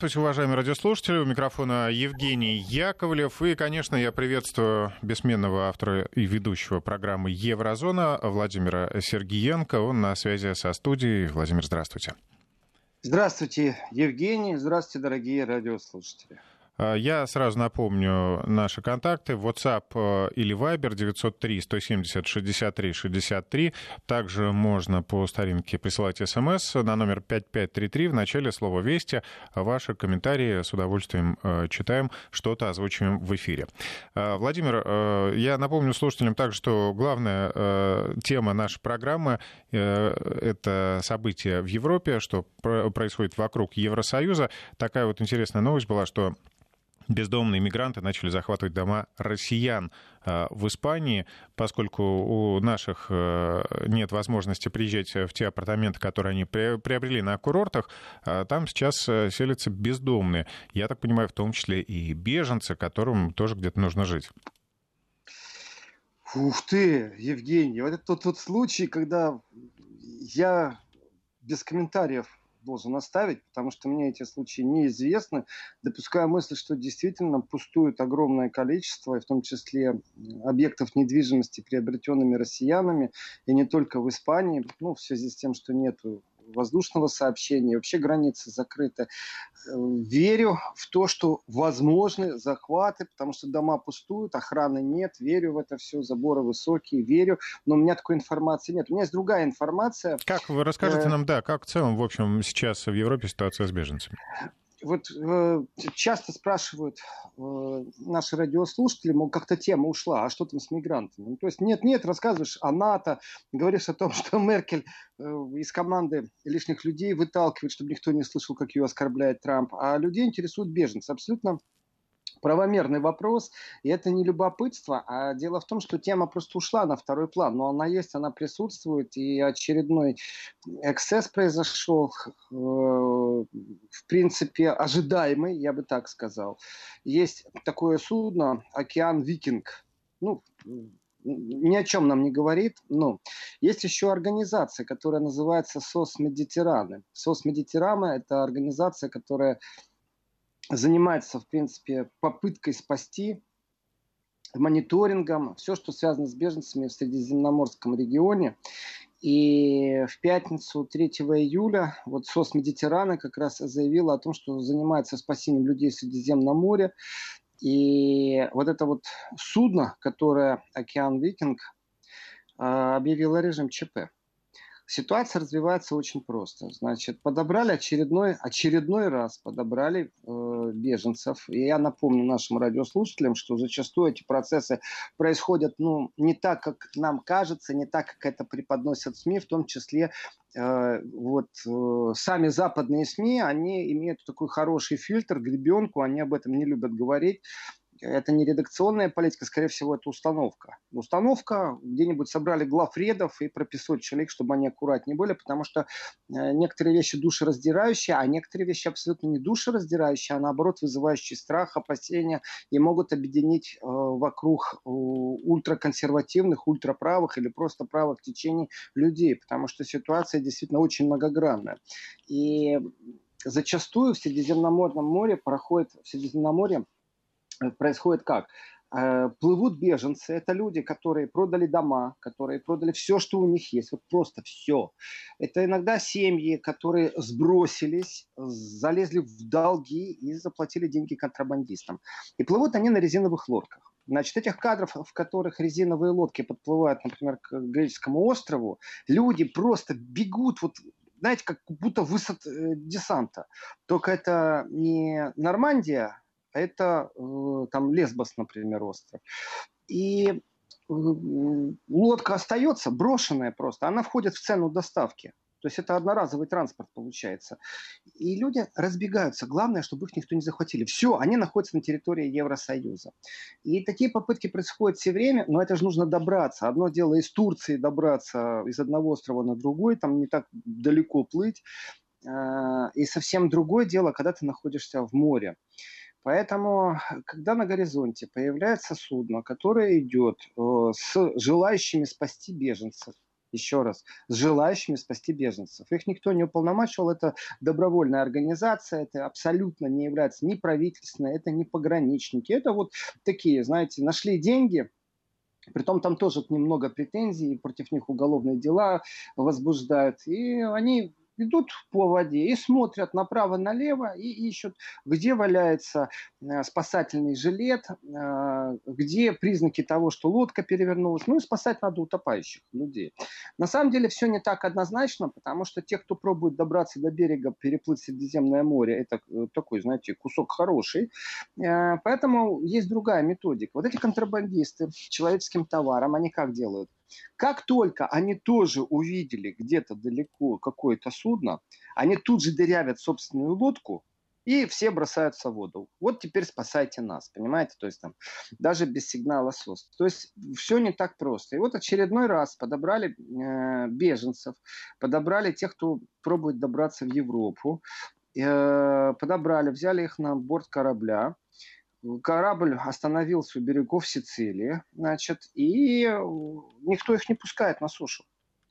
Здравствуйте, уважаемые радиослушатели. У микрофона Евгений Яковлев. И, конечно, я приветствую бессменного автора и ведущего программы «Еврозона» Владимира Сергиенко. Он на связи со студией. Владимир, здравствуйте. Здравствуйте, Евгений. Здравствуйте, дорогие радиослушатели. А, я сразу напомню наши контакты. WhatsApp э, или Viber 903 170 63 63. Также можно по старинке присылать смс на номер 5533 в начале слова «Вести». Ваши комментарии с удовольствием э, читаем, что-то озвучиваем в эфире. А, Владимир, э, я напомню слушателям также, что главная тема нашей программы — это события в Европе, что происходит вокруг Евросоюза. Такая вот интересная новость была, что бездомные мигранты начали захватывать дома россиян а, в Испании, поскольку у наших э, нет возможности приезжать в те апартаменты, которые они приобрели на курортах, а там сейчас э, селятся бездомные. Я так понимаю, в том числе и беженцы, которым тоже где-то нужно жить. Ух ты, Евгений, вот это тот, тот случай, когда я без комментариев должен оставить, потому что мне эти случаи неизвестны. Допускаю мысль, что действительно пустует огромное количество, в том числе объектов недвижимости, приобретенными россиянами, и не только в Испании, ну, в связи с тем, что нет воздушного сообщения, вообще границы закрыты. Э, верю в то, что возможны захваты, потому что дома пустуют, охраны нет, верю в это все, заборы высокие, верю, но у меня такой информации нет. У меня есть другая информация. Как вы расскажете э... нам, да, как в целом, в общем, сейчас в Европе ситуация с беженцами? Вот э, часто спрашивают э, наши радиослушатели, мол, как-то тема ушла, а что там с мигрантами? Ну, то есть нет-нет, рассказываешь о НАТО, говоришь о том, что Меркель э, из команды лишних людей выталкивает, чтобы никто не слышал, как ее оскорбляет Трамп, а людей интересуют беженцы. Абсолютно правомерный вопрос, и это не любопытство, а дело в том, что тема просто ушла на второй план, но она есть, она присутствует, и очередной эксцесс произошел, э, в принципе, ожидаемый, я бы так сказал. Есть такое судно «Океан Викинг», ну, ни о чем нам не говорит. Но есть еще организация, которая называется SOS Méditerranée. SOS Méditerranée – это организация, которая занимается, в принципе, попыткой спасти мониторингом, все, что связано с беженцами в Средиземноморском регионе. И в пятницу 3 июля вот SOS Méditerranée как раз заявила о том, что занимается спасением людей в Средиземном море. И вот это вот судно, которое «Океан Викинг», а, объявило режим ЧП. Ситуация развивается очень просто. Значит, подобрали очередной, очередной раз подобрали э, беженцев. И я напомню нашим радиослушателям, что зачастую эти процессы происходят ну, не так, как нам кажется, не так, как это преподносят СМИ, в том числе э, вот э, сами западные СМИ, они имеют такой хороший фильтр, гребенку, они об этом не любят говорить это не редакционная политика, скорее всего, это установка. Установка, где-нибудь собрали главредов и прописывают человек, чтобы они аккуратнее были, потому что э, некоторые вещи душераздирающие, а некоторые вещи абсолютно не душераздирающие, а наоборот вызывающие страх, опасения и могут объединить э, вокруг э, ультраконсервативных, ультраправых или просто правых течений людей, потому что ситуация действительно очень многогранная. И зачастую в Средиземноморном море проходит, в Средиземноморье происходит как? Э, плывут беженцы, это люди, которые продали дома, которые продали все, что у них есть, вот просто все. Это иногда семьи, которые сбросились, залезли в долги и заплатили деньги контрабандистам. И плывут они на резиновых лодках. Значит, этих кадров, в которых резиновые лодки подплывают, например, к греческому острову, люди просто бегут, вот знаете, как будто высот э, десанта. Только это не Нормандия, это э, там Лесбос, например, остров. И э, лодка остается брошенная просто, она входит в цену доставки. То есть это одноразовый транспорт получается. И люди разбегаются. Главное, чтобы их никто не захватили. Все, они находятся на территории Евросоюза. И такие попытки происходят все время, но это же нужно добраться. Одно дело из Турции добраться из одного острова на другой, там не так далеко плыть. А, и совсем другое дело, когда ты находишься в море. Поэтому, когда на горизонте появляется судно, которое идет э, с желающими спасти беженцев, еще раз, с желающими спасти беженцев. Их никто не уполномочивал, это добровольная организация, это абсолютно не является ни правительственной, это не пограничники, это вот такие, знаете, нашли деньги, Притом там тоже немного претензий, против них уголовные дела возбуждают. И они идут по воде и смотрят направо-налево и ищут, где валяется э, спасательный жилет, э, где признаки того, что лодка перевернулась. Ну и спасать надо утопающих людей. На самом деле все не так однозначно, потому что те, кто пробует добраться до берега, переплыть Средиземное море, это э, такой, знаете, кусок хороший. Поэтому есть другая методика. Вот эти контрабандисты человеческим товаром, они как делают? Как только они тоже увидели где-то далеко какое-то судно, они тут же дырявят собственную лодку, и все бросаются в воду. Вот теперь спасайте нас, понимаете? То есть там даже без сигнала СОС. То есть все не так просто. И вот очередной раз подобрали э, беженцев, подобрали тех, кто пробует добраться в Европу, э, подобрали, взяли их на борт корабля, корабль остановился у берегов Сицилии, значит, и э, никто их не пускает на сушу.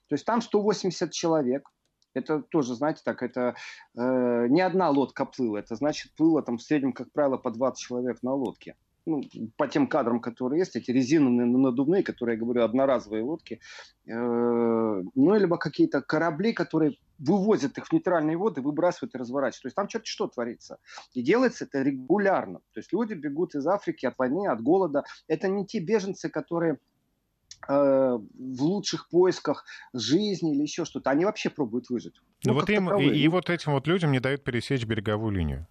То есть там 180 человек. Это тоже, знаете, так, это э, не одна лодка плыла, это значит плыло там в среднем, как правило, по 20 человек на лодке ну, по тем кадрам, которые есть, эти резиновые надувные, которые, я говорю, одноразовые лодки, э, ну, либо какие-то корабли, которые вывозят их в нейтральные воды, выбрасывают и разворачивают. То есть там черт что творится. И делается это регулярно. То есть люди бегут из Африки от войны, от голода. Это не те беженцы, которые э, в лучших поисках жизни или еще что-то. Они вообще пробуют выжить. Ну, вот им, и, и вот этим вот людям не дают пересечь береговую линию.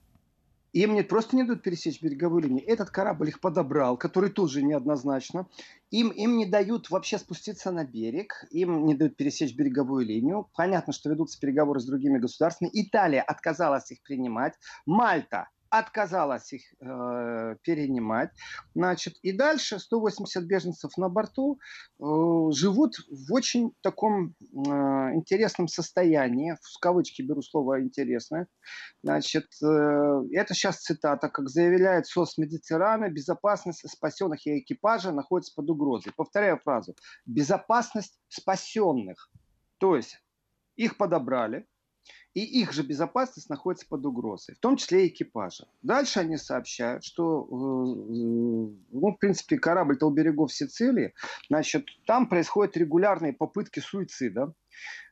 Им не просто не дают пересечь береговую линию, этот корабль их подобрал, который тоже неоднозначно. Им, им не дают вообще спуститься на берег, им не дают пересечь береговую линию. Понятно, что ведутся переговоры с другими государствами. Италия отказалась их принимать. Мальта отказалась их э, перенимать. Значит, и дальше 180 беженцев на борту э, живут в очень таком э, интересном состоянии. В кавычки беру слово интересное. Значит, э, это сейчас цитата, как заявляет СОС Медитерана, безопасность спасенных и экипажа находится под угрозой. Повторяю фразу. Безопасность спасенных. То есть их подобрали, и их же безопасность находится под угрозой, в том числе и экипажа. Дальше они сообщают, что, э, ну, в принципе, корабль-то у берегов Сицилии, значит, там происходят регулярные попытки суицида,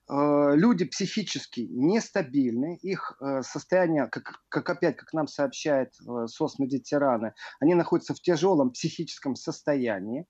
люди психически нестабильны, их э, состояние, как, как опять, как нам сообщает э, СОС Медитераны, они находятся в тяжелом психическом состоянии.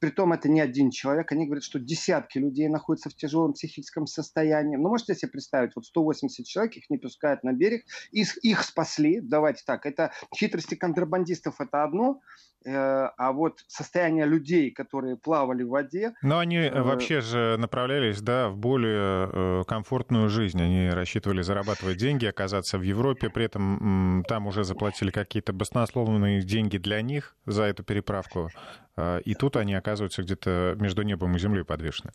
Притом это не один человек, они говорят, что десятки людей находятся в тяжелом психическом состоянии. Ну, можете себе представить, вот 180 человек, их не пускают на берег, их, их спасли, давайте так, это хитрости контрабандистов это одно, а вот состояние людей, которые плавали в воде... Но они вообще же направлялись, да, в более Э, комфортную жизнь. Они рассчитывали зарабатывать деньги, оказаться в Европе, при этом там уже заплатили какие-то баснословные деньги для них за эту переправку. Э, и тут они оказываются где-то между небом и землей подвешены.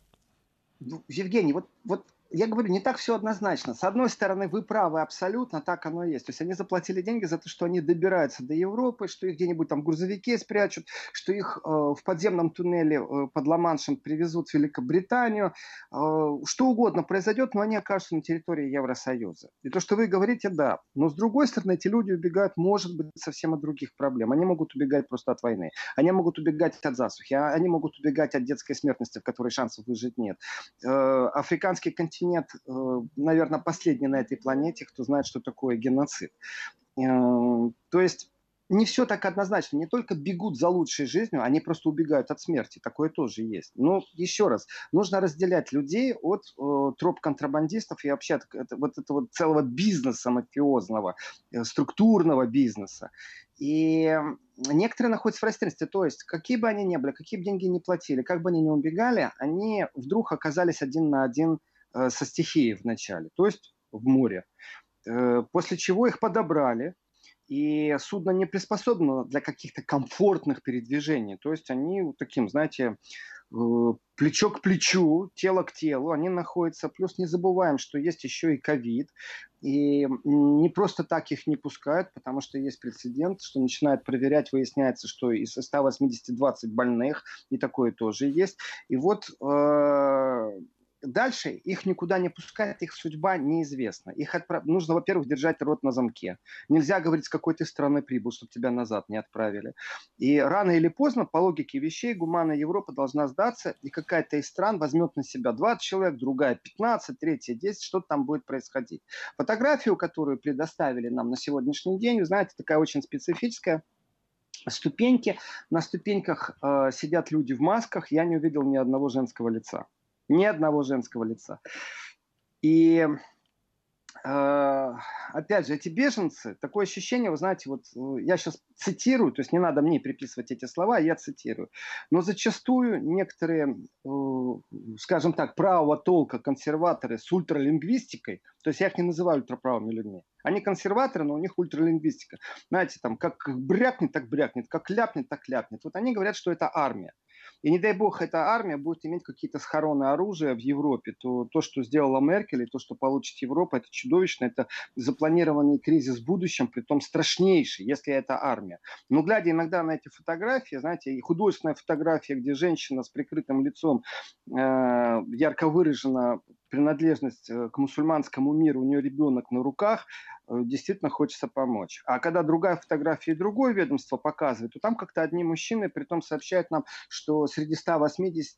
Ну, Евгений, вот, вот я говорю, не так все однозначно. С одной стороны, вы правы абсолютно, так оно и есть. То есть они заплатили деньги за то, что они добираются до Европы, что их где-нибудь там в грузовике спрячут, что их э, в подземном туннеле э, под Ла-Маншем привезут в Великобританию. Э, что угодно произойдет, но они окажутся на территории Евросоюза. И то, что вы говорите, да. Но с другой стороны, эти люди убегают, может быть, совсем от других проблем. Они могут убегать просто от войны. Они могут убегать от засухи. А они могут убегать от детской смертности, в которой шансов выжить нет. Э, африканский континент континент, э, наверное, последний на этой планете, кто знает, что такое геноцид. Э, то есть не все так однозначно. Не только бегут за лучшей жизнью, они просто убегают от смерти. Такое тоже есть. Но еще раз, нужно разделять людей от э, троп контрабандистов и вообще от, от, вот этого целого бизнеса мафиозного, э, структурного бизнеса. И некоторые находятся в растерянности. То есть, какие бы они ни были, какие бы деньги ни платили, как бы они ни убегали, они вдруг оказались один на один Э, со стихией в начале, то есть в море. Э, после чего их подобрали, и судно не приспособлено для каких-то комфортных передвижений. То есть они таким, знаете, э, плечо к плечу, тело к телу, они находятся. Плюс не забываем, что есть еще и ковид. И не просто так их не пускают, потому что есть прецедент, что начинают проверять, выясняется, что из 180 20 больных, и такое тоже есть. И вот э, дальше их никуда не пускают, их судьба неизвестна. Их отправ... Нужно, во-первых, держать рот на замке. Нельзя говорить, с какой ты страны прибыл, чтобы тебя назад не отправили. И рано или поздно, по логике вещей, гуманная Европа должна сдаться, и какая-то из стран возьмет на себя 20 человек, другая 15, третья 10, что-то там будет происходить. Фотографию, которую предоставили нам на сегодняшний день, вы знаете, такая очень специфическая, ступеньки. На ступеньках э, сидят люди в масках. Я не увидел ни одного женского лица. Ни одного женского лица. И э, опять же, эти беженцы, такое ощущение, вы знаете, вот э, я сейчас цитирую, то есть не надо мне приписывать эти слова, я цитирую. Но зачастую некоторые, э, скажем так, правого толка консерваторы с ультралингвистикой, то есть я их не называю ультраправыми людьми, они консерваторы, но у них ультралингвистика. Знаете, там, как брякнет, так брякнет, как ляпнет, так ляпнет. Вот они говорят, что это армия. И не дай бог, эта армия будет иметь какие-то схороны оружия в Европе, то то, что сделала Меркель, и то, что получит Европа, это чудовищно, это запланированный кризис в будущем, при том страшнейший, если это армия. Но глядя иногда на эти фотографии, знаете, и художественная фотография, где женщина с прикрытым лицом э, ярко выражена принадлежность э, к мусульманскому миру, у нее ребенок на руках, действительно хочется помочь. А когда другая фотография и другое ведомство показывает, то там как-то одни мужчины при том сообщают нам, что среди 180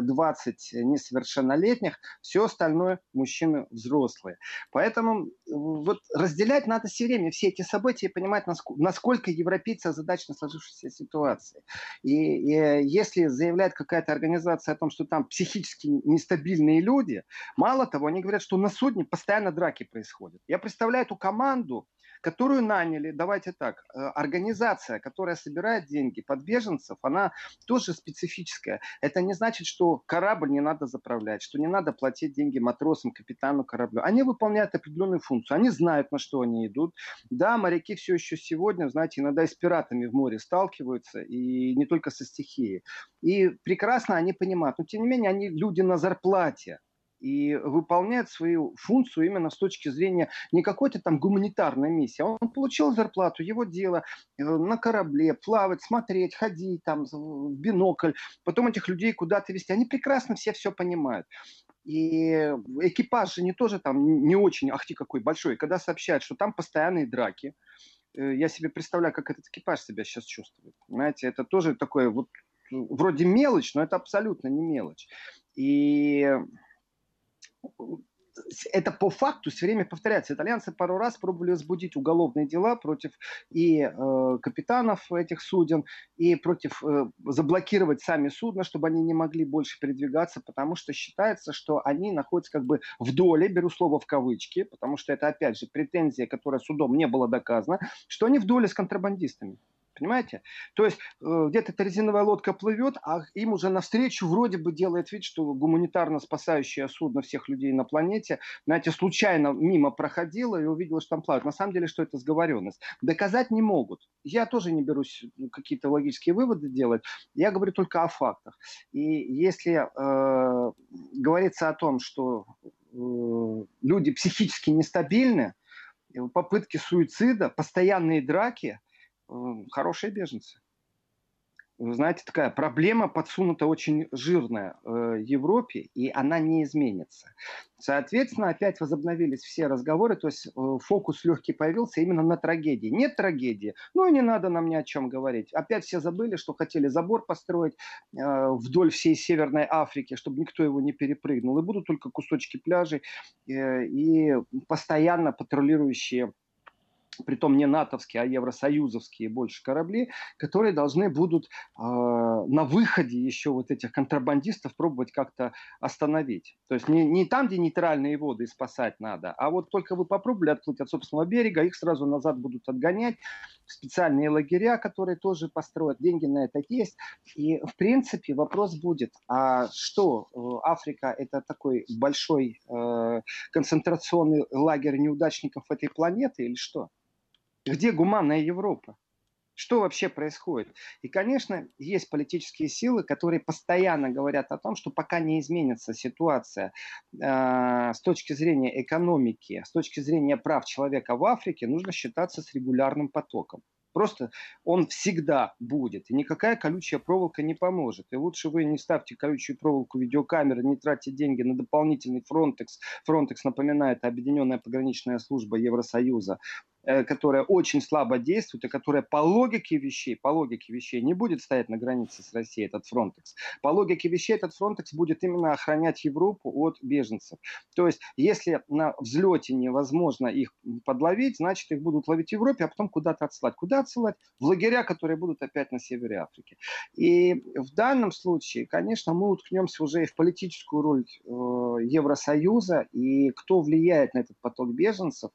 20 э, несовершеннолетних, все остальное мужчины взрослые. Поэтому э, вот разделять надо все время все эти события и понимать, насколько европейцы озадачены сложившейся ситуации. И, и если заявляет какая-то организация о том, что там психически нестабильные люди, мало того, они говорят, что на судне постоянно драки происходят. Я представляю, представляет эту команду, которую наняли, давайте так, э, организация, которая собирает деньги под беженцев, она тоже специфическая. Это не значит, что корабль не надо заправлять, что не надо платить деньги матросам, капитану кораблю. Они выполняют определенную функцию, они знают, на что они идут. Да, моряки все еще сегодня, знаете, иногда и с пиратами в море сталкиваются, и не только со стихией. И прекрасно они понимают, но тем не менее они люди на зарплате и выполняет свою функцию именно с точки зрения не какой-то там гуманитарной миссии. Он получил зарплату, его дело э, на корабле, плавать, смотреть, ходить там в бинокль, потом этих людей куда-то вести. Они прекрасно все все понимают. И экипаж же не тоже там не очень, ахти какой большой. Когда сообщают, что там постоянные драки, э, я себе представляю, как этот экипаж себя сейчас чувствует. Знаете, это тоже такое вот вроде мелочь, но это абсолютно не мелочь. И это по факту все время повторяется. Итальянцы пару раз пробовали возбудить уголовные дела против и э, капитанов этих суден, и против э, заблокировать сами судна, чтобы они не могли больше передвигаться, потому что считается, что они находятся как бы в доле, беру слово в кавычки, потому что это опять же претензия, которая судом не была доказана, что они в доле с контрабандистами. Понимаете? То есть э, где-то эта резиновая лодка плывет, а им уже навстречу вроде бы делает вид, что гуманитарно спасающее судно всех людей на планете, знаете, случайно мимо проходило и увидела, что там плавают. На самом деле, что это сговоренность. Доказать не могут. Я тоже не берусь какие-то логические выводы делать. Я говорю только о фактах. И если э, говорится о том, что э, люди психически нестабильны, попытки суицида, постоянные драки – хорошие беженцы. Вы знаете, такая проблема подсунута очень жирная э, Европе, и она не изменится. Соответственно, опять возобновились все разговоры, то есть э, фокус легкий появился именно на трагедии. Нет трагедии, ну и не надо нам ни о чем говорить. Опять все забыли, что хотели забор построить э, вдоль всей Северной Африки, чтобы никто его не перепрыгнул. И будут только кусочки пляжей э, и постоянно патрулирующие притом не натовские, а евросоюзовские больше корабли, которые должны будут э, на выходе еще вот этих контрабандистов пробовать как-то остановить. То есть не, не там, где нейтральные воды спасать надо, а вот только вы попробовали отплыть от собственного берега, их сразу назад будут отгонять. Специальные лагеря, которые тоже построят, деньги на это есть. И в принципе вопрос будет, а что э, Африка это такой большой э, концентрационный лагерь неудачников этой планеты или что? Где гуманная Европа? Что вообще происходит? И, конечно, есть политические силы, которые постоянно говорят о том, что пока не изменится ситуация э, с точки зрения экономики, с точки зрения прав человека в Африке, нужно считаться с регулярным потоком. Просто он всегда будет. И никакая колючая проволока не поможет. И лучше вы не ставьте колючую проволоку видеокамеры, не тратьте деньги на дополнительный Frontex. Frontex напоминает Объединенная пограничная служба Евросоюза. Э, которая очень слабо действует и которая по логике вещей, по логике вещей не будет стоять на границе с Россией, этот Фронтекс. По логике вещей этот Фронтекс будет именно охранять Европу от беженцев. То есть, если на взлете невозможно их подловить, значит, их будут ловить в Европе, а потом куда-то отсылать. Куда отсылать? В лагеря, которые будут опять на севере Африки. И в данном случае, конечно, мы уткнемся уже и в политическую роль э, Евросоюза, и кто влияет на этот поток беженцев.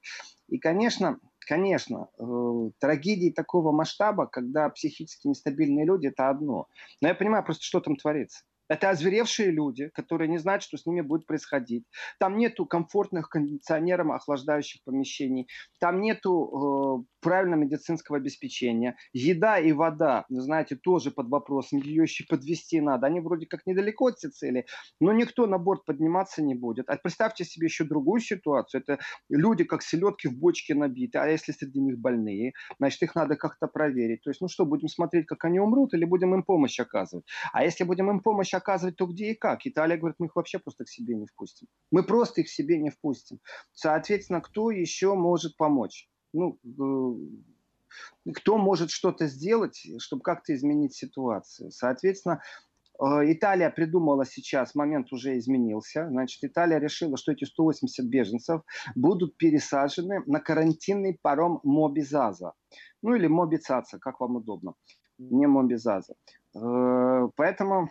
И, конечно, конечно, э, трагедии такого масштаба, когда психически нестабильные люди, это одно. Но я понимаю просто, что там творится. Это озверевшие люди, которые не знают, что с ними будет происходить. Там нету комфортных кондиционеров, охлаждающих помещений. Там нету э, правильного медицинского обеспечения. Еда и вода, знаете, тоже под вопросом. Ее еще подвести надо. Они вроде как недалеко от цели, но никто на борт подниматься не будет. А представьте себе еще другую ситуацию. Это люди как селедки в бочке набиты. А если среди них больные, значит, их надо как-то проверить. То есть, ну что, будем смотреть, как они умрут, или будем им помощь оказывать? А если будем им помощь оказывать, то где и как. Италия говорит, мы их вообще просто к себе не впустим. Мы просто их к себе не впустим. Соответственно, кто еще может помочь? Ну, э, кто может что-то сделать, чтобы как-то изменить ситуацию? Соответственно, э, Италия придумала сейчас, момент уже изменился. Значит, Италия решила, что эти 180 беженцев будут пересажены на карантинный паром Мобизаза. Ну или Мобицаца, как вам удобно. Не Мобизаза. Э, поэтому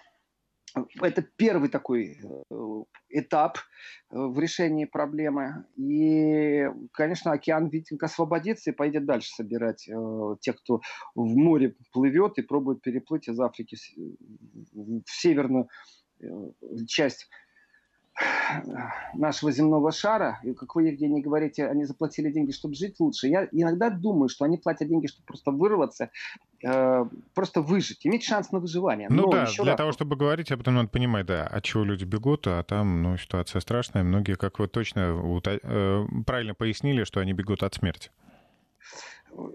это первый такой э, этап э, в решении проблемы. И, конечно, океан Витинг освободится и пойдет дальше собирать э, тех, кто в море плывет и пробует переплыть из Африки в северную часть нашего земного шара, и как вы, Евгений, говорите, они заплатили деньги, чтобы жить лучше. Я иногда думаю, что они платят деньги, чтобы просто вырваться, э, просто выжить, иметь шанс на выживание. Ну Но да, для раз... того, чтобы говорить, об этом надо понимать, да, от чего люди бегут, а там, ну, ситуация страшная. Многие, как вы точно э, правильно пояснили, что они бегут от смерти.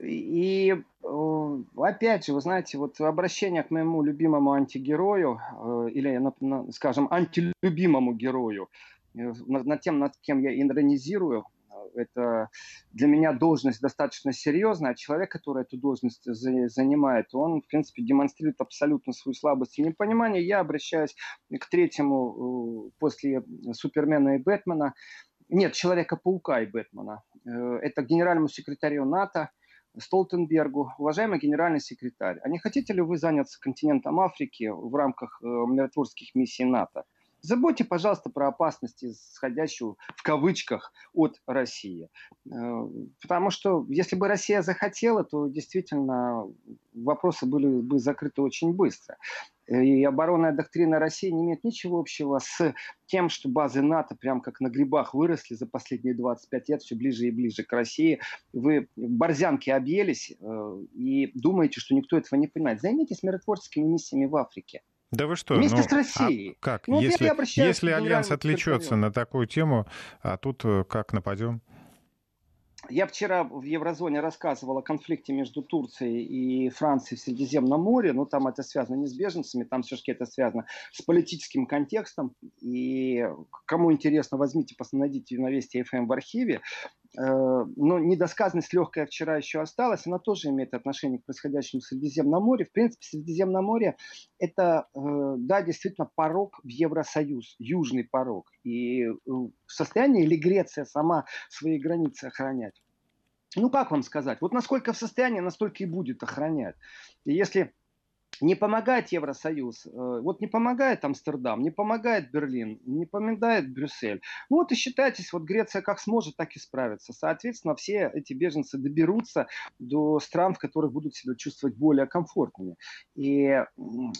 И э, опять же, вы знаете, вот обращение к моему любимому антигерою, э, или, скажем, антилюбимому герою, э, над тем, над кем я иронизирую, это для меня должность достаточно серьезная, а человек, который эту должность занимает, он, в принципе, демонстрирует абсолютно свою слабость и непонимание. Я обращаюсь к третьему после Супермена и Бэтмена, нет, Человека-паука и Бэтмена. Это генеральному секретарю НАТО, Столтенбергу, уважаемый генеральный секретарь, а не хотите ли вы заняться континентом Африки в рамках э, миротворческих миссий НАТО? Забудьте, пожалуйста, про опасности, исходящую в кавычках от России. Э, потому что если бы Россия захотела, то действительно вопросы были бы закрыты очень быстро. И оборонная доктрина России не имеет ничего общего с тем, что базы НАТО прям как на грибах выросли за последние 25 лет все ближе и ближе к России. Вы борзянки объелись э, и думаете, что никто этого не понимает. Займитесь миротворческими миссиями в Африке. Да вы что? Вместе ну, с Россией. А как? Ну, если если Альянс отвлечется на такую тему, а тут э, как нападем? Я вчера в Еврозоне рассказывал о конфликте между Турцией и Францией в Средиземном море. Ну, там это связано не с беженцами, там все-таки это связано с политическим контекстом. И кому интересно, возьмите, найдите на Вести ФМ в архиве. Э, но недосказанность легкая вчера еще осталась, она тоже имеет отношение к происходящему в Средиземном море. В принципе, Средиземное море – это, э, да, действительно порог в Евросоюз, южный порог. И э, в состоянии ли Греция сама свои границы охранять? Ну, как вам сказать? Вот насколько в состоянии, настолько и будет охранять. И если не помогает Евросоюз, э, вот не помогает Амстердам, не помогает Берлин, не помогает Брюссель. Ну вот и считайтесь, вот Греция как сможет, так и справится. Соответственно, все эти беженцы доберутся до стран, в которых будут себя чувствовать более комфортными. И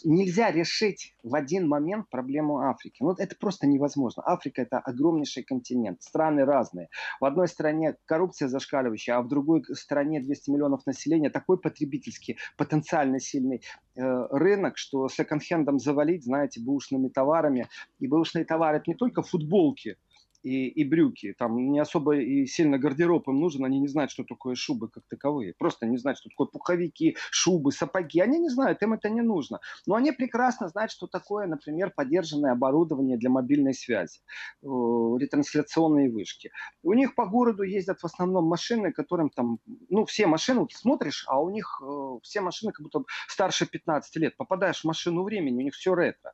нельзя решить в один момент проблему Африки. Ну это просто невозможно. Африка это огромнейший континент, страны разные. В одной стране коррупция зашкаливающая, а в другой стране 200 миллионов населения, такой потребительский, потенциально сильный рынок, что секонд-хендом завалить, знаете, бэушными товарами. И бэушные товары это не только футболки, и, и брюки. Там не особо и сильно гардероб им нужен, они не знают, что такое шубы как таковые. Просто не знают, что такое пуховики, шубы, сапоги. Они не знают, им это не нужно. Но они прекрасно знают, что такое, например, поддержанное оборудование для мобильной связи, э, ретрансляционные вышки. У них по городу ездят в основном машины, которым там, ну, все машины, вот смотришь, а у них э, все машины как будто старше 15 лет. Попадаешь в машину времени, у них все ретро.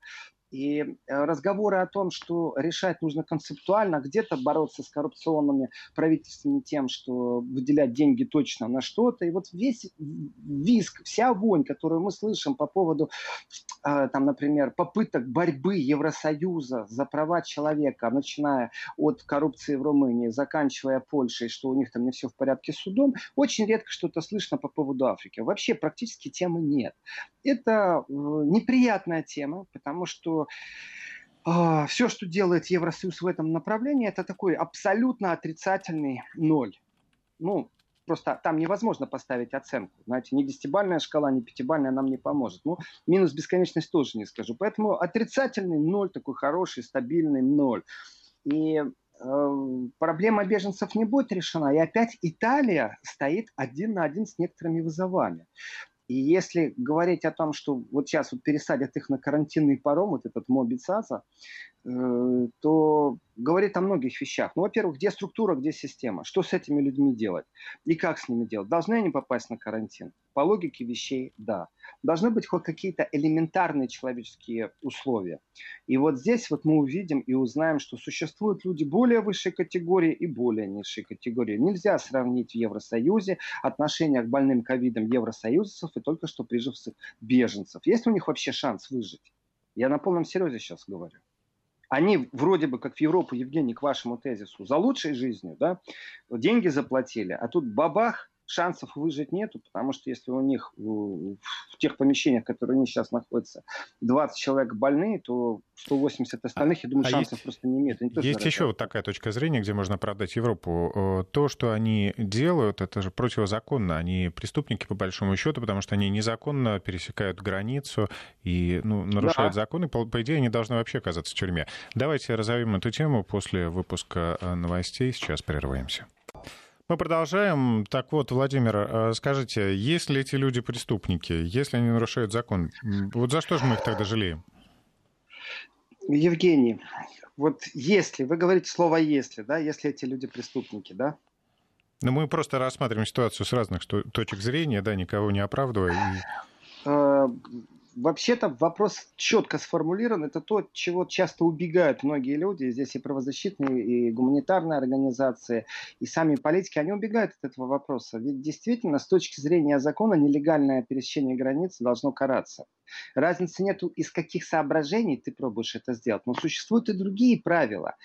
И э, разговоры о том, что решать нужно концептуально, где-то бороться с коррупционными правительствами тем, что выделять деньги точно на что-то. И вот весь виск, вся вонь, которую мы слышим по поводу, э, там, например, попыток борьбы Евросоюза за права человека, начиная от коррупции в Румынии, заканчивая Польшей, что у них там не все в порядке с судом, очень редко что-то слышно по поводу Африки. Вообще практически темы нет. Это э, неприятная тема, потому что э, все, что делает Евросоюз в этом направлении, это такой абсолютно отрицательный ноль. Ну, просто там невозможно поставить оценку. Знаете, ни десятибальная шкала, ни пятибальная нам не поможет. Ну, минус бесконечность тоже не скажу. Поэтому отрицательный ноль, такой хороший, стабильный ноль. И э, проблема беженцев не будет решена. И опять Италия стоит один на один с некоторыми вызовами. И если говорить о том, что вот сейчас вот пересадят их на карантинный паром, вот этот мобицаза, э, то говорит о многих вещах. Ну, во-первых, где структура, где система? Что с этими людьми делать? И как с ними делать? Должны они попасть на карантин? По логике вещей, да. Должны быть хоть какие-то элементарные человеческие условия. И вот здесь вот мы увидим и узнаем, что существуют люди более высшей категории и более низшей категории. Нельзя сравнить в Евросоюзе отношения к больным ковидом евросоюзцев и только что приживших беженцев. Есть у них вообще шанс выжить? Я на полном серьезе сейчас говорю они вроде бы, как в Европу, Евгений, к вашему тезису, за лучшей жизнью, да, деньги заплатили, а тут бабах, шансов выжить нету, потому что если у них в тех помещениях, которые они сейчас находятся, 20 человек больные, то 180 остальных, я думаю, а шансов есть, просто не имеют. Они есть еще вот такая точка зрения, где можно оправдать Европу. Э, то, что они делают, это же противозаконно. Они преступники, по большому счету, потому что они незаконно пересекают границу и ну, нарушают да. законы. По, по идее, они должны вообще оказаться в тюрьме. Давайте разовьем эту тему после выпуска э, новостей. Сейчас прерываемся. Мы продолжаем. Так вот, Владимир, э, скажите, если эти люди преступники, если они нарушают закон, вот за что же мы их тогда жалеем? Евгений, вот если, вы говорите слово «если», да, если эти люди преступники, да? Ну, мы просто рассматриваем ситуацию с разных точек зрения, да, никого не оправдывая. И... Вообще-то вопрос четко сформулирован. Это то, чего часто убегают многие люди. Здесь и правозащитные, и гуманитарные организации, и сами политики. Они убегают от этого вопроса. Ведь действительно, с точки зрения закона, нелегальное пересечение границ должно караться. Разницы нету, из каких соображений ты пробуешь это сделать. Но существуют и другие правила.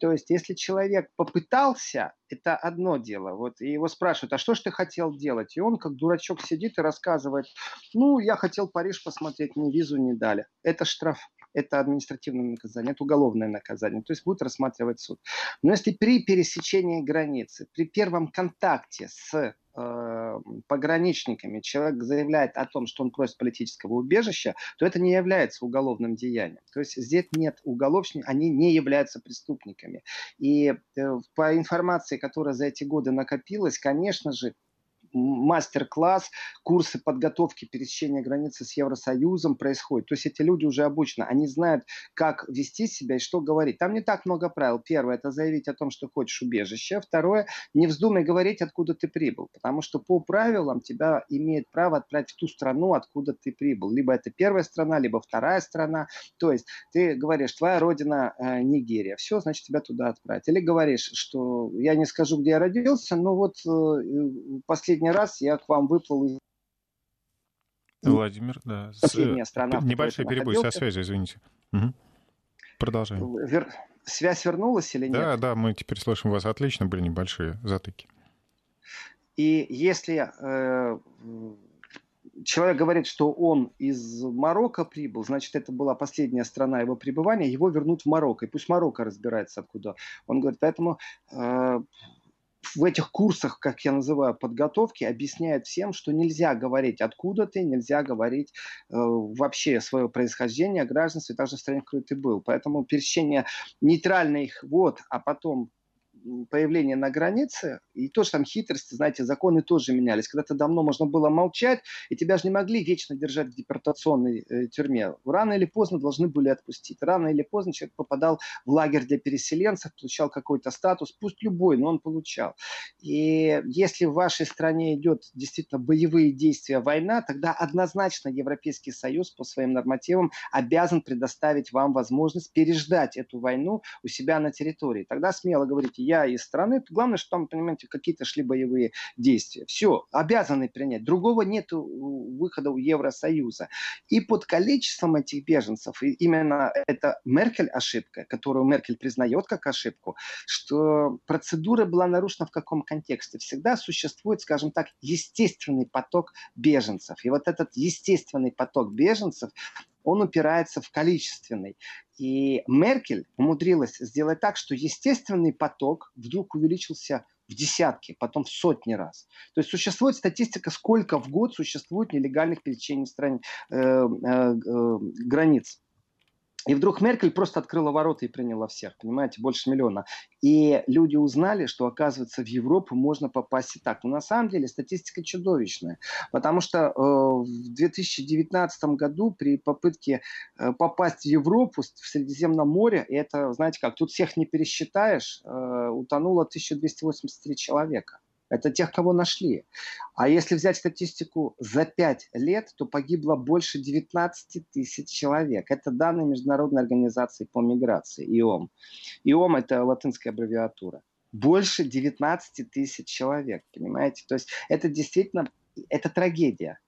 То есть, если человек попытался, это одно дело. Вот, и его спрашивают, а что ж ты хотел делать? И он, как дурачок, сидит и рассказывает, ну, я хотел Париж посмотреть, мне визу не дали. Это штраф это административное наказание, это уголовное наказание, то есть будет рассматривать суд. Но если при пересечении границы, при первом контакте с э, пограничниками человек заявляет о том, что он просит политического убежища, то это не является уголовным деянием. То есть здесь нет уголовщиков, они не являются преступниками. И э, по информации, которая за эти годы накопилась, конечно же, мастер-класс, курсы подготовки пересечения границы с Евросоюзом происходят. То есть эти люди уже обучены, они знают, как вести себя и что говорить. Там не так много правил. Первое – это заявить о том, что хочешь убежище. Второе – не вздумай говорить, откуда ты прибыл, потому что по правилам тебя имеет право отправить в ту страну, откуда ты прибыл. Либо это первая страна, либо вторая страна. То есть ты говоришь, твоя родина э, Нигерия. Все, значит, тебя туда отправить. Или говоришь, что я не скажу, где я родился, но вот э, последний последний раз я к вам выплыл из Владимир, да. Последняя страна. Небольшой перебой со связью, извините. Угу. Продолжаем. Вер... Связь вернулась или нет? Да, да, мы теперь слышим вас отлично, были небольшие затыки. И если э, человек говорит, что он из Марокко прибыл, значит, это была последняя страна его пребывания, его вернут в Марокко, и пусть Марокко разбирается, откуда он говорит. Поэтому э, в этих курсах, как я называю, подготовки, объясняет всем, что нельзя говорить откуда ты, нельзя говорить э, вообще свое происхождение, гражданство, даже в стране, в которой ты был. Поэтому пересечение нейтральных вод, а потом появление на границе, и тоже там хитрости, знаете, законы тоже менялись. Когда-то давно можно было молчать, и тебя же не могли вечно держать в депортационной э, тюрьме. Рано или поздно должны были отпустить. Рано или поздно человек попадал в лагерь для переселенцев, получал какой-то статус, пусть любой, но он получал. И если в вашей стране идет действительно боевые действия, война, тогда однозначно Европейский Союз по своим нормативам обязан предоставить вам возможность переждать эту войну у себя на территории. Тогда смело говорите, я я из страны. Главное, что там, понимаете, какие-то шли боевые действия. Все, обязаны принять. Другого нет выхода у Евросоюза. И под количеством этих беженцев, и именно это Меркель ошибка, которую Меркель признает как ошибку, что процедура была нарушена в каком контексте. Всегда существует, скажем так, естественный поток беженцев. И вот этот естественный поток беженцев, он упирается в количественный. И Меркель умудрилась сделать так, что естественный поток вдруг увеличился в десятки, потом в сотни раз. То есть существует статистика, сколько в год существует нелегальных пересечений стран, э, э, э, границ. И вдруг Меркель просто открыла ворота и приняла всех, понимаете, больше миллиона. И люди узнали, что, оказывается, в Европу можно попасть и так. Но на самом деле статистика чудовищная, потому что э, в 2019 году при попытке э, попасть в Европу в Средиземном море, и это, знаете как, тут всех не пересчитаешь, э, утонуло 1283 человека. Это тех, кого нашли. А если взять статистику за 5 лет, то погибло больше 19 тысяч человек. Это данные Международной организации по миграции, ИОМ. ИОМ – это латинская аббревиатура. Больше 19 тысяч человек, понимаете? То есть это действительно, это трагедия.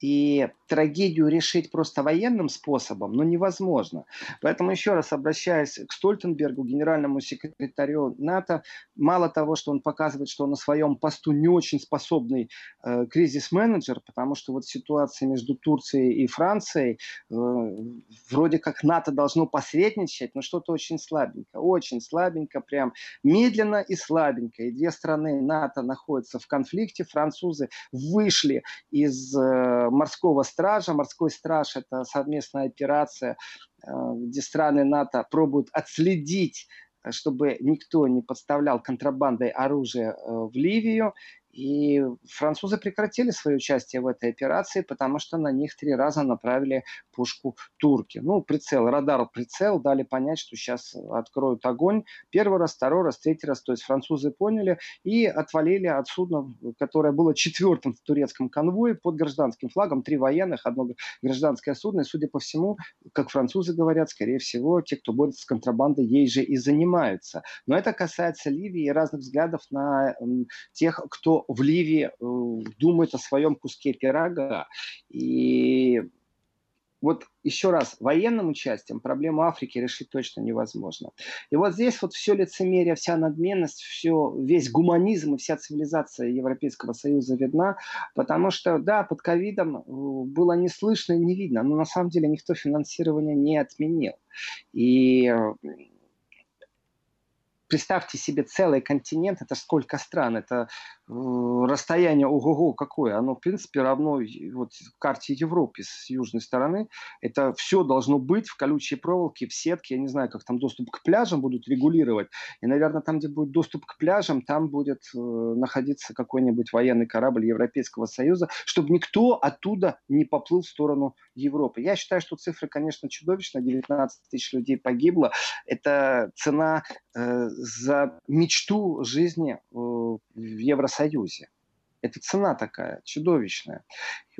И трагедию решить просто военным способом, ну, невозможно. Поэтому еще раз обращаясь к Стольтенбергу, генеральному секретарю НАТО, мало того, что он показывает, что он на своем посту не очень способный э, кризис-менеджер, потому что вот ситуация между Турцией и Францией, э, вроде как НАТО должно посредничать, но что-то очень слабенько, очень слабенько, прям медленно и слабенько. И две страны НАТО находятся в конфликте, французы вышли из э, морского стража. Морской страж – это совместная операция, э, где страны НАТО пробуют отследить чтобы никто не подставлял контрабандой оружия э, в Ливию. И французы прекратили свое участие в этой операции, потому что на них три раза направили пушку турки. Ну, прицел, радар, прицел, дали понять, что сейчас откроют огонь. Первый раз, второй раз, третий раз. То есть французы поняли и отвалили от судна, которое было четвертым в турецком конвое под гражданским флагом. Три военных, одно гражданское судно. И, судя по всему, как французы говорят, скорее всего, те, кто борется с контрабандой, ей же и занимаются. Но это касается Ливии и разных взглядов на тех, кто в Ливии э, думает о своем куске пирога. И вот еще раз, военным участием проблему Африки решить точно невозможно. И вот здесь вот все лицемерие, вся надменность, все, весь гуманизм и вся цивилизация Европейского Союза видна, потому что, да, под ковидом э, было не слышно и не видно, но на самом деле никто финансирование не отменил. И э, представьте себе целый континент, это сколько стран, это расстояние ого-го какое, оно в принципе равно вот карте Европы с южной стороны. Это все должно быть в колючей проволоке, в сетке. Я не знаю, как там доступ к пляжам будут регулировать. И, наверное, там, где будет доступ к пляжам, там будет э, находиться какой-нибудь военный корабль Европейского Союза, чтобы никто оттуда не поплыл в сторону Европы. Я считаю, что цифры, конечно, чудовищные. 19 тысяч людей погибло. Это цена э, за мечту жизни э, в Евросоюзе Союзе. Это цена такая, чудовищная.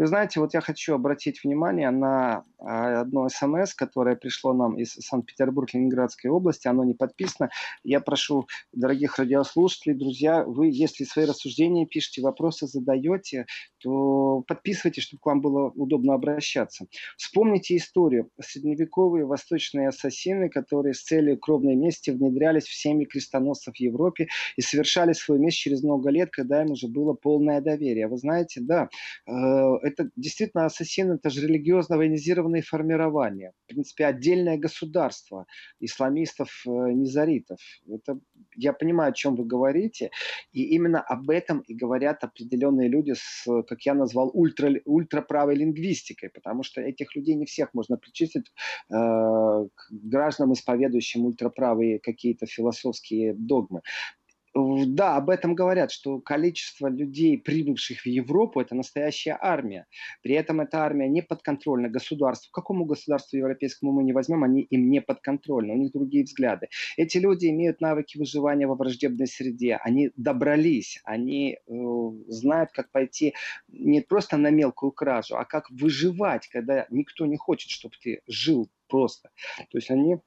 Вы знаете, вот я хочу обратить внимание на а, одно смс, которое пришло нам из Санкт-Петербург-Ленинградской области. Оно не подписано. Я прошу дорогих радиослушателей, друзья, вы, если свои рассуждения пишете, вопросы задаете, то подписывайтесь, чтобы к вам было удобно обращаться. Вспомните историю. Средневековые восточные ассасины, которые с целью кровной мести внедрялись в семьи крестоносцев в Европе и совершали свой месть через много лет, когда им уже было полное доверие. Вы знаете, да, э, это действительно ассасины, это же религиозно военизированные формирования. В принципе, отдельное государство исламистов, э, низаритов. Это, я понимаю, о чем вы говорите. И именно об этом и говорят определенные люди с, как я назвал, ультра, ультраправой лингвистикой. Потому что этих людей не всех можно причислить э, к гражданам, исповедующим ультраправые какие-то философские догмы. Да, об этом говорят, что количество людей, прибывших в Европу, это настоящая армия. При этом эта армия не подконтрольна государству. Какому государству европейскому мы не возьмем, они им не подконтрольны, у них другие взгляды. Эти люди имеют навыки выживания во враждебной среде, они добрались, они э, знают, как пойти не просто на мелкую кражу, а как выживать, когда никто не хочет, чтобы ты жил просто. То есть они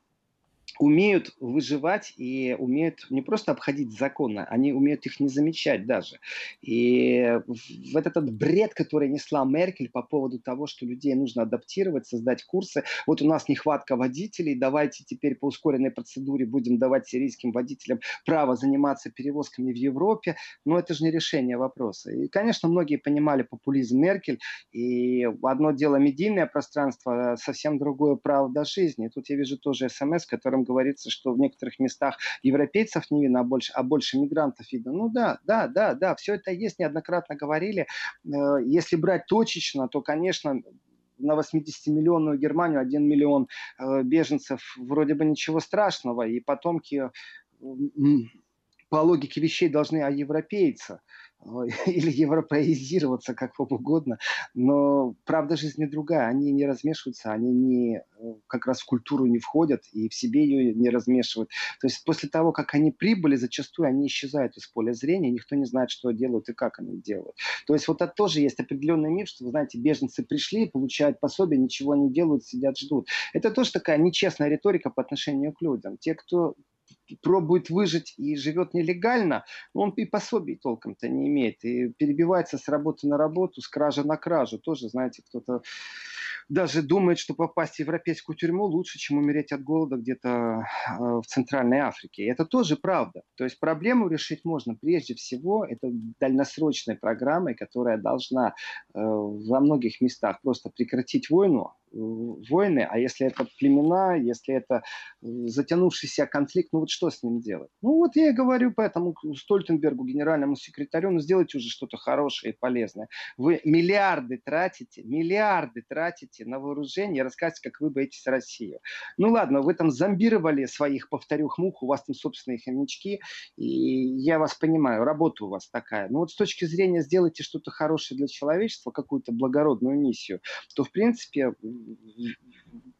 умеют выживать и умеют не просто обходить законы, они умеют их не замечать даже. И в этот бред, который несла Меркель по поводу того, что людей нужно адаптировать, создать курсы. Вот у нас нехватка водителей, давайте теперь по ускоренной процедуре будем давать сирийским водителям право заниматься перевозками в Европе. Но это же не решение вопроса. И, конечно, многие понимали популизм Меркель. И одно дело медийное пространство, а совсем другое правда жизни. Тут я вижу тоже смс, которым говорится, что в некоторых местах европейцев не видно, а больше, а больше мигрантов видно. Ну да, да, да, да, все это есть, неоднократно говорили. Э, если брать точечно, то, конечно, на 80-миллионную Германию 1 миллион э, беженцев вроде бы ничего страшного, и потомки по логике вещей должны европейца. или европеизироваться, как вам угодно. Но правда жизни другая. Они не размешиваются, они не, э, как раз в культуру не входят и в себе ее не размешивают. То есть после того, как они прибыли, зачастую они исчезают из поля зрения, никто не знает, что делают и как они делают. То есть вот это тоже есть определенный миф, что, вы знаете, беженцы пришли, получают пособие, ничего не делают, сидят, ждут. Это тоже такая нечестная риторика по отношению к людям. Те, кто пробует выжить и живет нелегально, он и пособий толком-то не имеет. И перебивается с работы на работу, с кражи на кражу. Тоже, знаете, кто-то даже думает, что попасть в европейскую тюрьму лучше, чем умереть от голода где-то э, в Центральной Африке. И это тоже правда. То есть проблему решить можно прежде всего, это дальносрочной программой, которая должна э, во многих местах просто прекратить войну, войны, а если это племена, если это затянувшийся конфликт, ну вот что с ним делать? Ну вот я и говорю поэтому Стольтенбергу, генеральному секретарю, ну сделайте уже что-то хорошее и полезное. Вы миллиарды тратите, миллиарды тратите на вооружение, рассказываете, как вы боитесь Россию. Ну ладно, вы там зомбировали своих, повторю, мух, у вас там собственные хомячки, и я вас понимаю, работа у вас такая. Но вот с точки зрения сделайте что-то хорошее для человечества, какую-то благородную миссию, то в принципе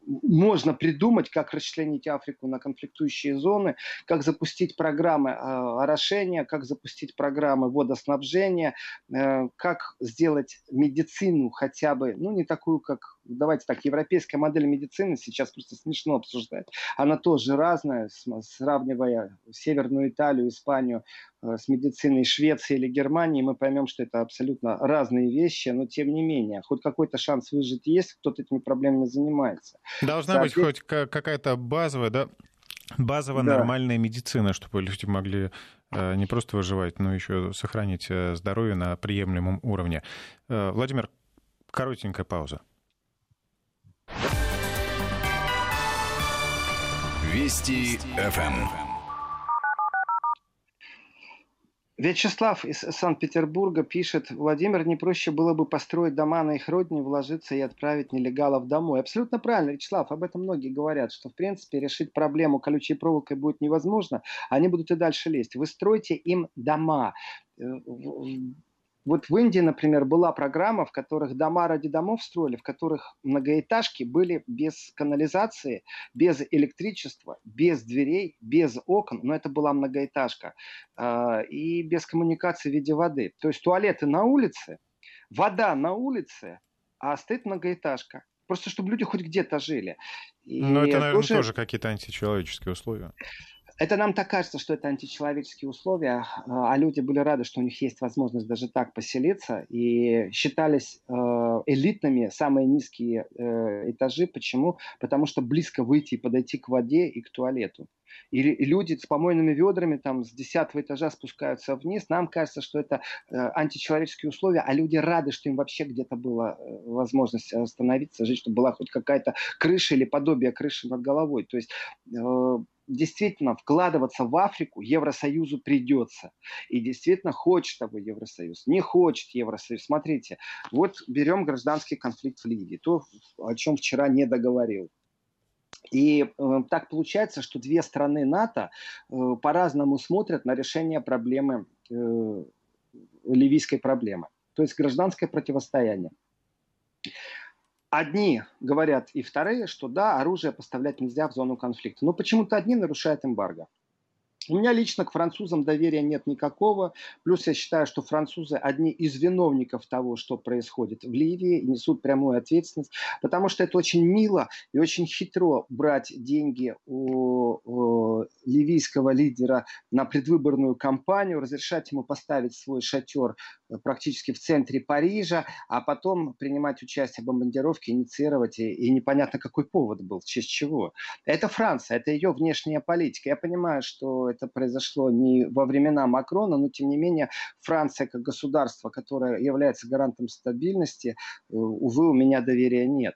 можно придумать, как расчленить Африку на конфликтующие зоны, как запустить программы э, орошения, как запустить программы водоснабжения, э, как сделать медицину хотя бы, ну, не такую, как, давайте так, европейская модель медицины сейчас просто смешно обсуждать. Она тоже разная, сравнивая Северную Италию, Испанию э, с медициной Швеции или Германии, мы поймем, что это абсолютно разные вещи, но тем не менее, хоть какой-то шанс выжить есть, кто-то этими проблемами занимается. Должна быть хоть какая-то базовая, да, базовая да. нормальная медицина, чтобы люди могли э, не просто выживать, но еще сохранить э, здоровье на приемлемом уровне. Владимир, коротенькая пауза. Вести ФМ. Вячеслав из Санкт-Петербурга пишет, Владимир, не проще было бы построить дома на их родине, вложиться и отправить нелегалов домой. Абсолютно правильно, Вячеслав, об этом многие говорят, что в принципе решить проблему колючей проволокой будет невозможно, они будут и дальше лезть. Вы стройте им дома э, вот в Индии, например, была программа, в которых дома ради домов строили, в которых многоэтажки были без канализации, без электричества, без дверей, без окон, но это была многоэтажка, а, и без коммуникации в виде воды. То есть туалеты на улице, вода на улице, а стоит многоэтажка. Просто чтобы люди хоть где-то жили. И Но это, наверное, тоже, тоже какие-то античеловеческие условия. Это нам так кажется, что это античеловеческие условия, а люди были рады, что у них есть возможность даже так поселиться, и считались э, элитными, самые низкие э, этажи. Почему? Потому что близко выйти и подойти к воде и к туалету. И люди с помойными ведрами там с десятого этажа спускаются вниз. Нам кажется, что это э, античеловеческие условия, а люди рады, что им вообще где-то была э, возможность остановиться, жить, чтобы была хоть какая-то крыша или подобие крыши над головой. То есть э, действительно вкладываться в Африку Евросоюзу придется. И действительно хочет того Евросоюз, не хочет Евросоюз. Смотрите, вот берем гражданский конфликт в Ливии, то, о чем вчера не договорил. И э, так получается, что две страны НАТО э, по-разному смотрят на решение проблемы, э, ливийской проблемы. То есть гражданское противостояние. Одни говорят и вторые, что да, оружие поставлять нельзя в зону конфликта. Но почему-то одни нарушают эмбарго. У меня лично к французам доверия нет никакого. Плюс я считаю, что французы одни из виновников того, что происходит в Ливии, и несут прямую ответственность, потому что это очень мило и очень хитро брать деньги у, у ливийского лидера на предвыборную кампанию, разрешать ему поставить свой шатер э, практически в центре Парижа, а потом принимать участие в бомбардировке, инициировать, и, и непонятно какой повод был, в честь чего. Это Франция, это ее внешняя политика. Я понимаю, что это произошло не во времена Макрона, но тем не менее Франция как государство, которое является гарантом стабильности, э, увы, у меня доверия нет.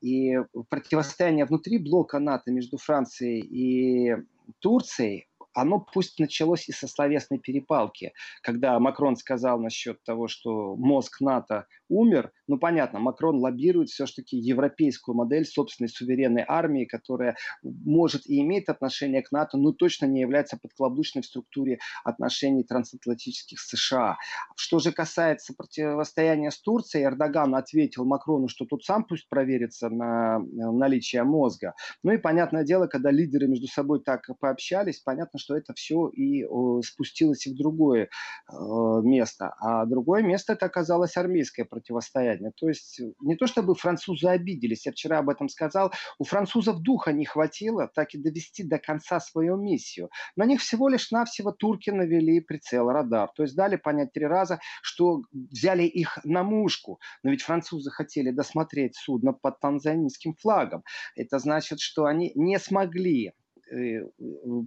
И противостояние внутри блока НАТО между Францией и Турцией оно пусть началось и со словесной перепалки, когда Макрон сказал насчет того, что мозг НАТО умер, ну понятно, Макрон лоббирует все-таки европейскую модель собственной суверенной армии, которая может и имеет отношение к НАТО, но точно не является подкаблучной в структуре отношений трансатлантических США. Что же касается противостояния с Турцией, Эрдоган ответил Макрону, что тут сам пусть проверится на наличие мозга. Ну и понятное дело, когда лидеры между собой так пообщались, понятно, что это все и спустилось в другое э, место. А другое место это оказалось армейское противостояние. То есть не то чтобы французы обиделись, я вчера об этом сказал, у французов духа не хватило так и довести до конца свою миссию. На них всего лишь навсего турки навели прицел, радар. То есть дали понять три раза, что взяли их на мушку. Но ведь французы хотели досмотреть судно под танзанийским флагом. Это значит, что они не смогли Э,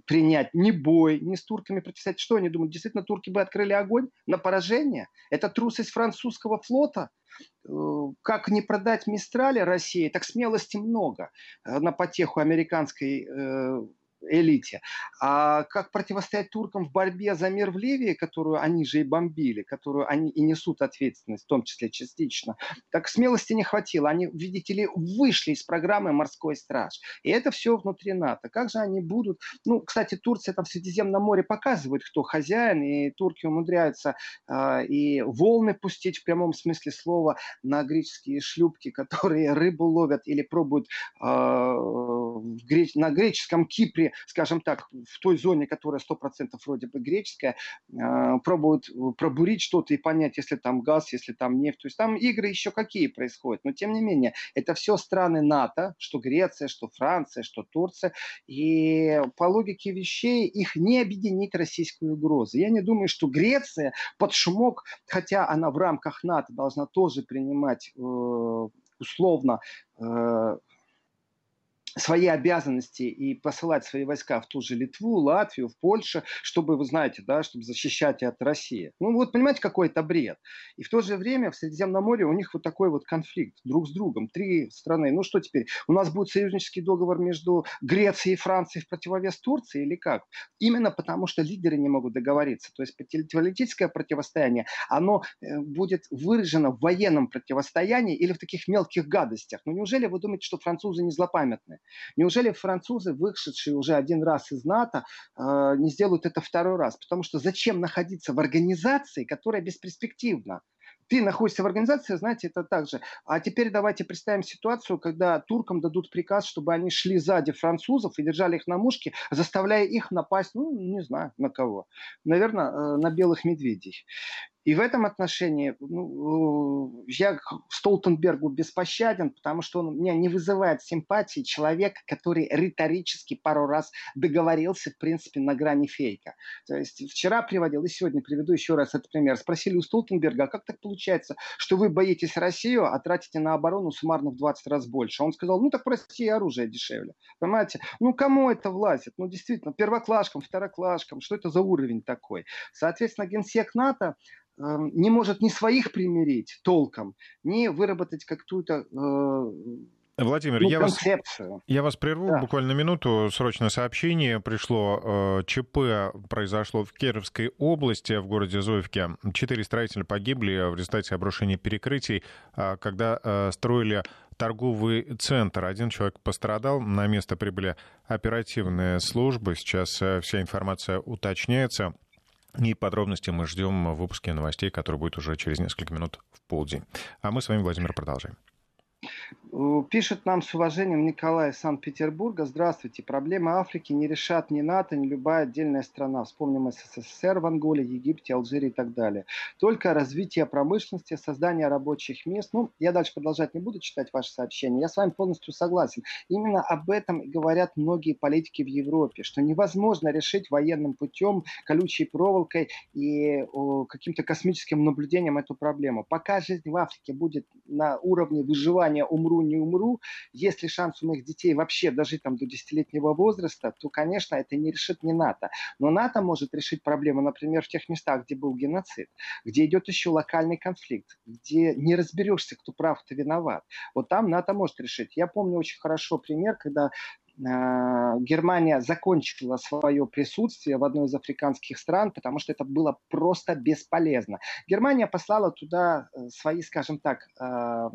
принять ни бой, ни с турками противостоять. Что они думают? Действительно, турки бы открыли огонь на поражение? Это трусость французского флота? Э, как не продать Мистрали России? Так смелости много э, на потеху американской элите. А как противостоять туркам в борьбе за мир в Ливии, которую они же и бомбили, которую они и несут ответственность, в том числе частично, так смелости не хватило. Они, видите ли, вышли из программы «Морской страж». И это все внутри НАТО. Как же они будут... Ну, кстати, Турция там в Средиземном море показывает, кто хозяин, и турки умудряются э, и волны пустить в прямом смысле слова на греческие шлюпки, которые рыбу ловят или пробуют э, греч... на греческом Кипре скажем так, в той зоне, которая 100% вроде бы греческая, а, пробуют пробурить что-то и понять, если там газ, если там нефть. То есть там игры еще какие происходят. Но тем не менее, это все страны НАТО, что Греция, что Франция, что Турция. И по логике вещей их не объединить российскую угрозу. Я не думаю, что Греция под шумок, хотя она в рамках НАТО должна тоже принимать э, условно э, свои обязанности и посылать свои войска в ту же Литву, Латвию, в Польшу, чтобы, вы знаете, да, чтобы защищать от России. Ну вот понимаете, какой это бред. И в то же время в Средиземном море у них вот такой вот конфликт друг с другом. Три страны. Ну что теперь? У нас будет союзнический договор между Грецией и Францией в противовес Турции или как? Именно потому, что лидеры не могут договориться. То есть политическое противостояние, оно э, будет выражено в военном противостоянии или в таких мелких гадостях. Ну неужели вы думаете, что французы не злопамятны? Неужели французы, вышедшие уже один раз из НАТО, э, не сделают это второй раз? Потому что зачем находиться в организации, которая бесперспективна? ты находишься в организации, знаете, это так же. А теперь давайте представим ситуацию, когда туркам дадут приказ, чтобы они шли сзади французов и держали их на мушке, заставляя их напасть, ну, не знаю, на кого. Наверное, э, на белых медведей. И в этом отношении ну, я Столтенбергу беспощаден, потому что он меня не вызывает симпатии человек, который риторически пару раз договорился, в принципе, на грани фейка. То есть вчера приводил и сегодня приведу еще раз этот пример. Спросили у Столтенберга, а как так получается, что вы боитесь Россию, а тратите на оборону суммарно в 20 раз больше? Он сказал, ну так в России оружие дешевле. Понимаете? Ну кому это влазит? Ну действительно, первоклашкам, второклашкам, что это за уровень такой? Соответственно, генсек НАТО не может ни своих примирить толком, ни выработать какую-то э, Владимир, ну, я, вас, я вас прерву да. буквально минуту. Срочное сообщение пришло. Э, ЧП произошло в Кировской области, в городе Зоевке. Четыре строителя погибли в результате обрушения перекрытий, э, когда строили торговый центр. Один человек пострадал. На место прибыли оперативные службы. Сейчас вся информация уточняется. И подробности мы ждем в выпуске новостей, который будет уже через несколько минут в полдень. А мы с вами, Владимир, продолжаем. Э, пишет нам с уважением Николай из Санкт-Петербурга. Здравствуйте. Проблемы Африки не решат ни НАТО, ни любая отдельная страна. Вспомним СССР в Анголе, Египте, Алжире и так далее. Только развитие промышленности, создание рабочих мест. Ну, я дальше продолжать не буду читать ваши сообщения. Я с вами полностью согласен. Именно об этом и говорят многие политики в Европе, что невозможно решить военным путем, колючей проволокой и каким-то космическим наблюдением эту проблему. Пока жизнь в Африке будет на уровне выживания умру не умру, если шанс у моих детей вообще дожить там до десятилетнего возраста, то, конечно, это не решит не НАТО. Но НАТО может решить проблему, например, в тех местах, где был геноцид, где идет еще локальный конфликт, где не разберешься, кто прав, кто виноват. Вот там НАТО может решить. Я помню очень хорошо пример, когда Германия закончила свое присутствие в одной из африканских стран, потому что это было просто бесполезно. Германия послала туда э, свои, скажем так, э,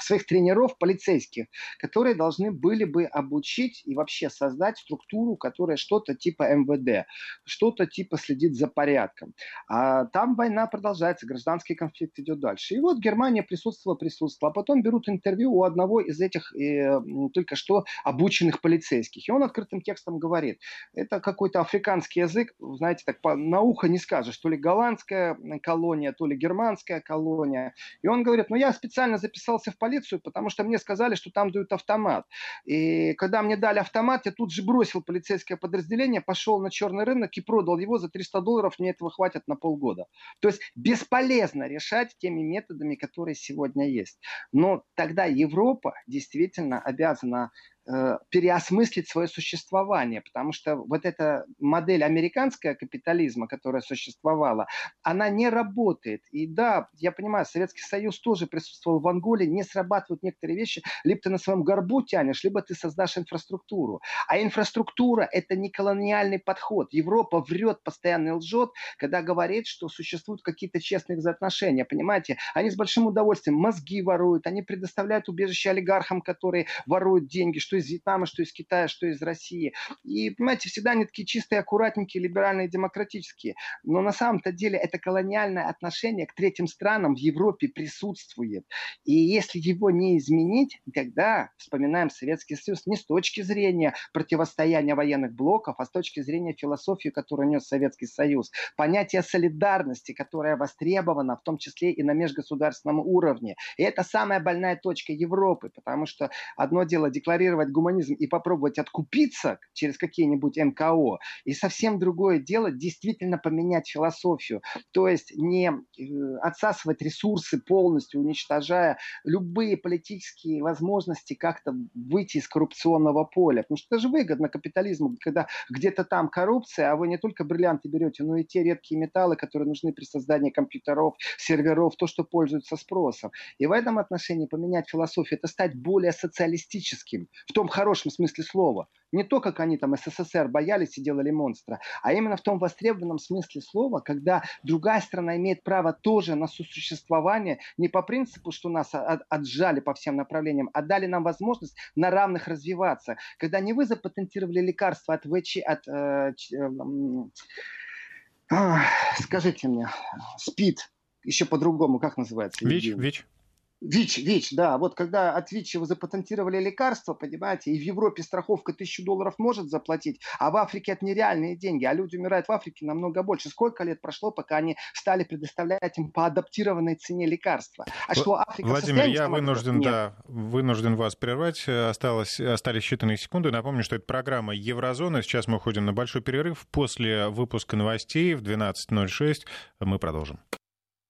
своих тренеров полицейских, которые должны были бы обучить и вообще создать структуру, которая что-то типа МВД, что-то типа следит за порядком. А там война продолжается, гражданский конфликт идет дальше. И вот Германия присутствовала, присутствовала, а потом берут интервью у одного из этих э, только что обученных этих полицейских. И он открытым текстом говорит, это какой-то африканский язык, знаете, так по, на ухо не скажешь, то ли голландская колония, то ли германская колония. И он говорит, ну я специально записался в полицию, потому что мне сказали, что там дают автомат. И когда мне дали автомат, я тут же бросил полицейское подразделение, пошел на черный рынок и продал его за 300 долларов, мне этого хватит на полгода. То есть бесполезно решать теми методами, которые сегодня есть. Но тогда Европа действительно обязана переосмыслить свое существование, потому что вот эта модель американского капитализма, которая существовала, она не работает. И да, я понимаю, Советский Союз тоже присутствовал в Анголе, не срабатывают некоторые вещи, либо ты на своем горбу тянешь, либо ты создашь инфраструктуру. А инфраструктура – это не колониальный подход. Европа врет, постоянно лжет, когда говорит, что существуют какие-то честные взаимоотношения. Понимаете, они с большим удовольствием мозги воруют, они предоставляют убежище олигархам, которые воруют деньги, что из Вьетнама, что из Китая, что из России. И, понимаете, всегда они такие чистые, аккуратненькие, либеральные, демократические. Но на самом-то деле это колониальное отношение к третьим странам в Европе присутствует. И если его не изменить, тогда вспоминаем Советский Союз не с точки зрения противостояния военных блоков, а с точки зрения философии, которую нес Советский Союз. Понятие солидарности, которое востребовано в том числе и на межгосударственном уровне. И это самая больная точка Европы, потому что одно дело декларировать практиковать гуманизм и попробовать откупиться через какие-нибудь НКО. И совсем другое дело действительно поменять философию. То есть не э, отсасывать ресурсы полностью, уничтожая любые политические возможности как-то выйти из коррупционного поля. Потому что это же выгодно капитализму, когда где-то там коррупция, а вы не только бриллианты берете, но и те редкие металлы, которые нужны при создании компьютеров, серверов, то, что пользуется спросом. И в этом отношении поменять философию – это стать более социалистическим, в том хорошем смысле слова. Не то, как они там СССР боялись и делали монстра, а именно в том востребованном смысле слова, когда другая страна имеет право тоже на сосуществование, не по принципу, что нас отжали по всем направлениям, а дали нам возможность на равных развиваться. Когда не вы запатентировали лекарство от ВЧ, от... Э, э, э, скажите мне, СПИД, еще по-другому, как называется? ВИЧ, ВИЧ. ВИЧ, ВИЧ, да. Вот когда от ВИЧ запатентировали лекарство, понимаете, и в Европе страховка тысячу долларов может заплатить, а в Африке это нереальные деньги, а люди умирают в Африке намного больше. Сколько лет прошло, пока они стали предоставлять им по адаптированной цене лекарства? А что Африка Владимир, я вынужден, да, вынужден вас прервать. Осталось, остались считанные секунды. Напомню, что это программа Еврозона. Сейчас мы уходим на большой перерыв. После выпуска новостей в 12.06 мы продолжим.